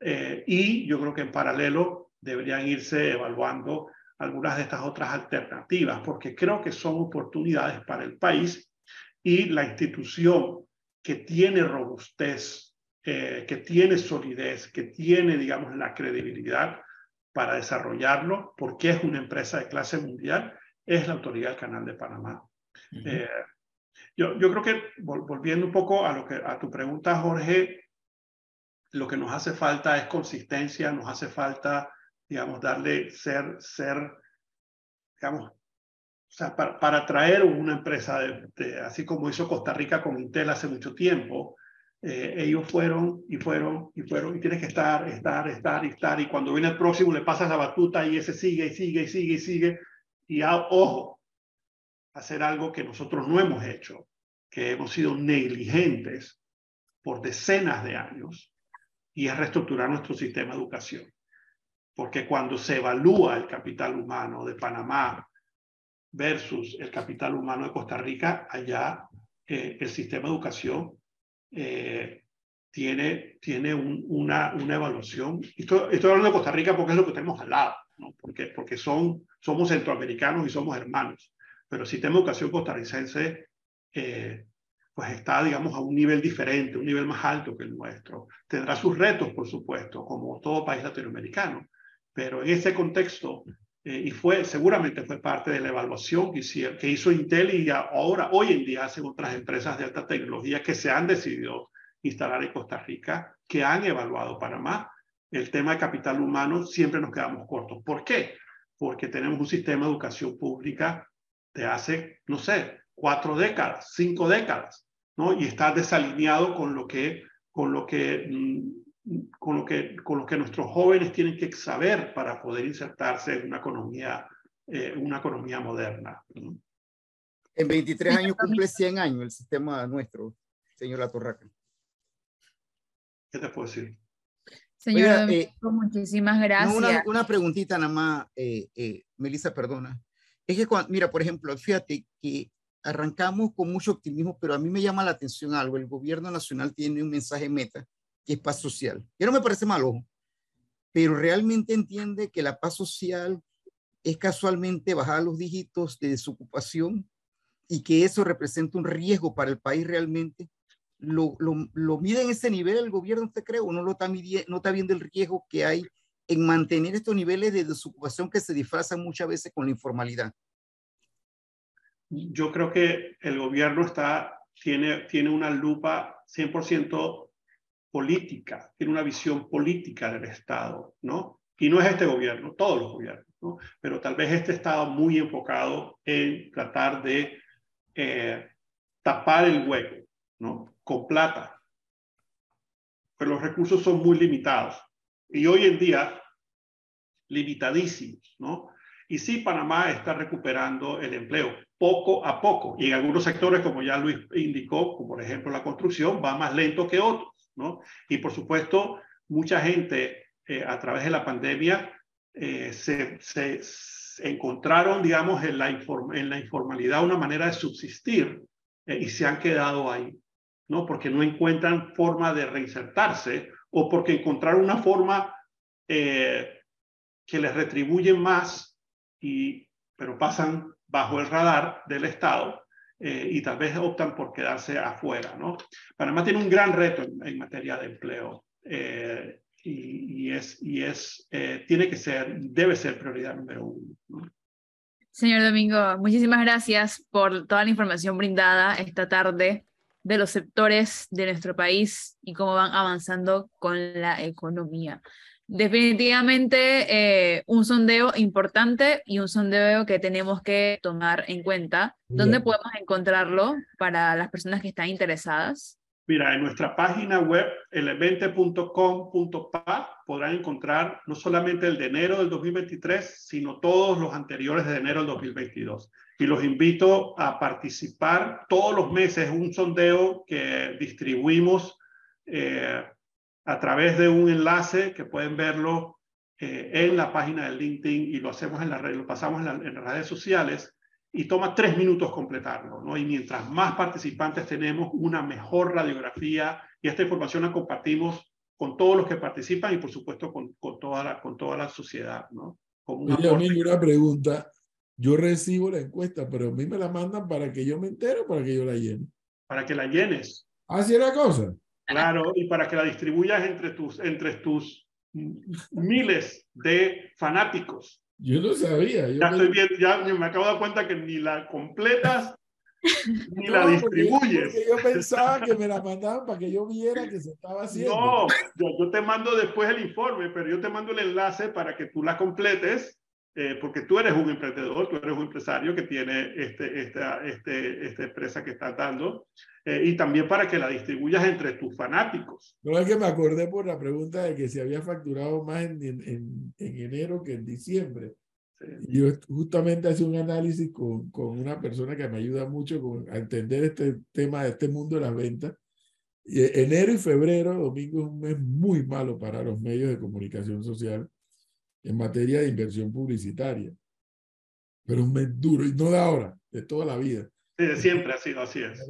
eh, y yo creo que en paralelo deberían irse evaluando algunas de estas otras alternativas, porque creo que son oportunidades para el país y la institución que tiene robustez, eh, que tiene solidez, que tiene, digamos, la credibilidad para desarrollarlo, porque es una empresa de clase mundial, es la Autoridad del Canal de Panamá. Eh, yo, yo creo que, volviendo un poco a, lo que, a tu pregunta, Jorge, lo que nos hace falta es consistencia, nos hace falta, digamos, darle, ser, ser, digamos, o sea, para, para traer una empresa, así como hizo Costa Rica con Intel hace mucho tiempo, eh, ellos fueron y fueron y fueron y tienes que estar, estar, estar y estar. Y cuando viene el próximo le pasas la batuta y ese sigue y sigue y sigue y sigue. Y ojo, hacer algo que nosotros no hemos hecho, que hemos sido negligentes por decenas de años, y es reestructurar nuestro sistema de educación. Porque cuando se evalúa el capital humano de Panamá versus el capital humano de Costa Rica, allá eh, el sistema de educación eh, tiene, tiene una, una evaluación. Estoy, estoy, hablando de Costa Rica porque es lo que tenemos al lado, ¿no? porque, porque son, somos centroamericanos y somos hermanos, pero el sistema de educación costarricense eh, pues está, digamos, a un nivel diferente, un nivel más alto que el nuestro. Tendrá sus retos, por supuesto, como todo país latinoamericano, pero en ese contexto eh, y fue, seguramente fue parte de la evaluación que, hicieron, que hizo Intel y ahora, hoy en día, hacen otras empresas de alta tecnología que se han decidido instalar en Costa Rica, que han evaluado Panamá. El tema de capital humano siempre nos quedamos cortos. ¿Por qué? Porque tenemos un sistema de educación pública de hace, no sé, cuatro décadas, cinco décadas, ¿no? Y está desalineado con lo que, con lo que mm, con lo, que, con lo que nuestros jóvenes tienen que saber para poder insertarse en una economía, eh, una economía moderna. En 23 años cumple 100 años el sistema nuestro, señor Latorraca. ¿Qué te puedo decir? Señor, eh, muchísimas gracias. una, preguntita nada más, eh, eh, Melissa, perdona. Es que, mira, por ejemplo, fíjate que arrancamos con mucho optimismo, pero a mí me llama la atención algo. El gobierno nacional tiene un mensaje meta que es paz social. Y no me parece malo, pero realmente entiende que la paz social es casualmente bajar los dígitos de desocupación y que eso representa un riesgo para el país realmente. ¿Lo, lo, lo mide en ese nivel el gobierno, usted cree, o no lo está, no está viendo el riesgo que hay en mantener estos niveles de desocupación que se disfrazan muchas veces con la informalidad? Yo creo que el gobierno está, tiene, tiene una lupa 100% política, tiene una visión política del Estado, ¿no? Y no es este gobierno, todos los gobiernos, ¿no? Pero tal vez este Estado muy enfocado en tratar de eh, tapar el hueco, ¿no? Con plata. Pero los recursos son muy limitados. Y hoy en día, limitadísimos, ¿no? Y sí, Panamá está recuperando el empleo poco a poco. Y en algunos sectores, como ya Luis indicó, como por ejemplo la construcción, va más lento que otros. Y por supuesto, mucha gente eh, a través de la pandemia eh, se, encontraron, digamos, en la, informalidad una manera de subsistir eh, y se han quedado ahí, ¿no? Porque no encuentran forma de reinsertarse o porque encontraron una forma que les retribuye más, y, pero pasan bajo el radar del Estado eh, y tal vez optan por quedarse afuera. ¿no? Panamá tiene un gran reto en, materia de empleo eh, y, es, y es eh, tiene que ser, debe ser prioridad número uno. Señor Domingo, muchísimas gracias por toda la información brindada esta tarde de los sectores de nuestro país y cómo van avanzando con la economía. Definitivamente eh, un sondeo importante y un sondeo que tenemos que tomar en cuenta. ¿Dónde podemos encontrarlo para las personas que están interesadas? Mira, en nuestra página web, elevente.com.pa, podrán encontrar no solamente el de enero del 2023, sino todos los anteriores de enero del 2022. Y los invito a participar todos los meses en un sondeo que distribuimos eh, a través de un enlace que pueden verlo eh, en la página de LinkedIn y lo hacemos en la red, lo pasamos en, las redes sociales y toma tres minutos completarlo, ¿no? Y mientras más participantes tenemos, una mejor radiografía y esta información la compartimos con todos los que participan y por supuesto con, con toda, la, con toda la sociedad, ¿no? Como una, una pregunta. Yo recibo la encuesta, pero a mí me la mandan para que yo me entere o para que yo la llene. Para que la llenes. Así es la cosa. Claro, y para que la distribuyas entre tus, entre tus miles de fanáticos. Yo no sabía. ya estoy viendo, ya me acabo de dar cuenta que ni la completas ni la distribuyes. yo pensaba que me la mandaban para que yo viera que se estaba haciendo. No, yo, yo, te mando después el informe, pero yo te mando el enlace para que tú la completes, eh, porque tú eres un emprendedor, tú eres un empresario que tiene este, esta, este, esta empresa que está dando. Eh, y también para que la distribuyas entre tus fanáticos. No es que me acordé por la pregunta de que se había facturado más en, en, en enero que en diciembre. Y yo justamente hice un análisis con, con, una persona que me ayuda mucho con, a entender este tema de este mundo de las ventas. Y enero y febrero, domingo, es un mes muy malo para los medios de comunicación social en materia de inversión publicitaria. Pero un mes duro, y no de ahora, de toda la vida. Sí, siempre ha sido así. Es,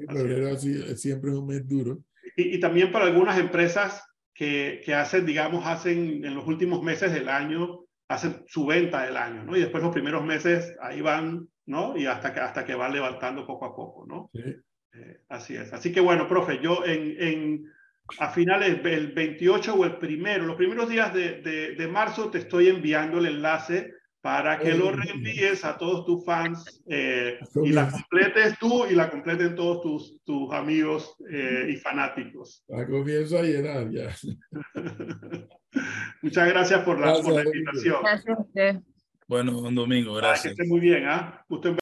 así siempre es un mes duro. Y, y, también para algunas empresas que, que, hacen, digamos, hacen en los últimos meses del año, hacen su venta del año, ¿no? Y después los primeros meses ahí van, ¿no? Y hasta que, hasta que van levantando poco a poco, ¿no? Sí. Eh, así es. Así que bueno, profe, yo en, en, a finales del 28 o el primero, los primeros días de, de, de marzo te estoy enviando el enlace para que lo reenvíes a todos tus fans eh, y la completes tú y la completen todos tus, tus amigos eh, y fanáticos. La comienzo a llenar ya. Muchas gracias por la, Gracias, por la invitación. Gracias a usted. Bueno, un domingo, Ah, que gracias. esté muy bien, ¿ah? Usted